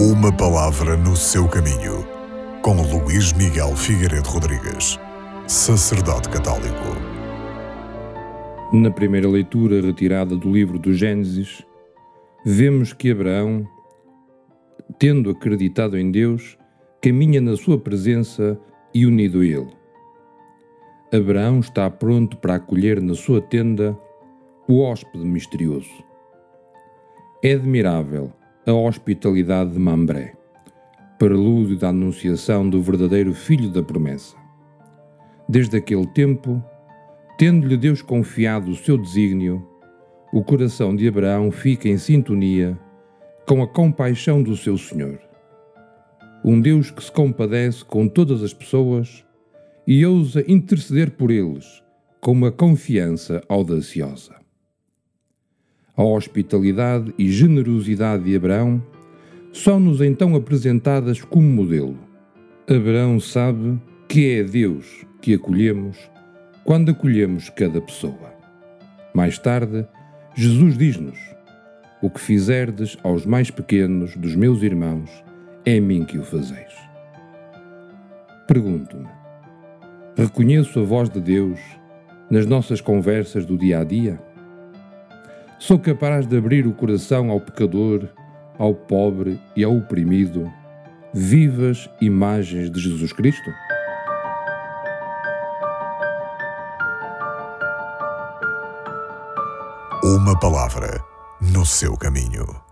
Uma palavra no seu caminho, com Luís Miguel Figueiredo Rodrigues, sacerdote católico. Na primeira leitura retirada do livro do Gênesis, vemos que Abraão, tendo acreditado em Deus, caminha na sua presença e unido a ele. Abraão está pronto para acolher na sua tenda o hóspede misterioso. É admirável a hospitalidade de Mambré, prelúdio da anunciação do verdadeiro Filho da promessa. Desde aquele tempo, tendo-lhe Deus confiado o seu desígnio, o coração de Abraão fica em sintonia com a compaixão do seu Senhor. Um Deus que se compadece com todas as pessoas e ousa interceder por eles com uma confiança audaciosa. A hospitalidade e generosidade de Abraão são-nos então apresentadas como modelo. Abraão sabe que é Deus que acolhemos quando acolhemos cada pessoa. Mais tarde, Jesus diz-nos: O que fizerdes aos mais pequenos dos meus irmãos, é a mim que o fazeis. Pergunto-me: Reconheço a voz de Deus nas nossas conversas do dia a dia? Sou capaz de abrir o coração ao pecador, ao pobre e ao oprimido, vivas imagens de Jesus Cristo? Uma palavra no seu caminho.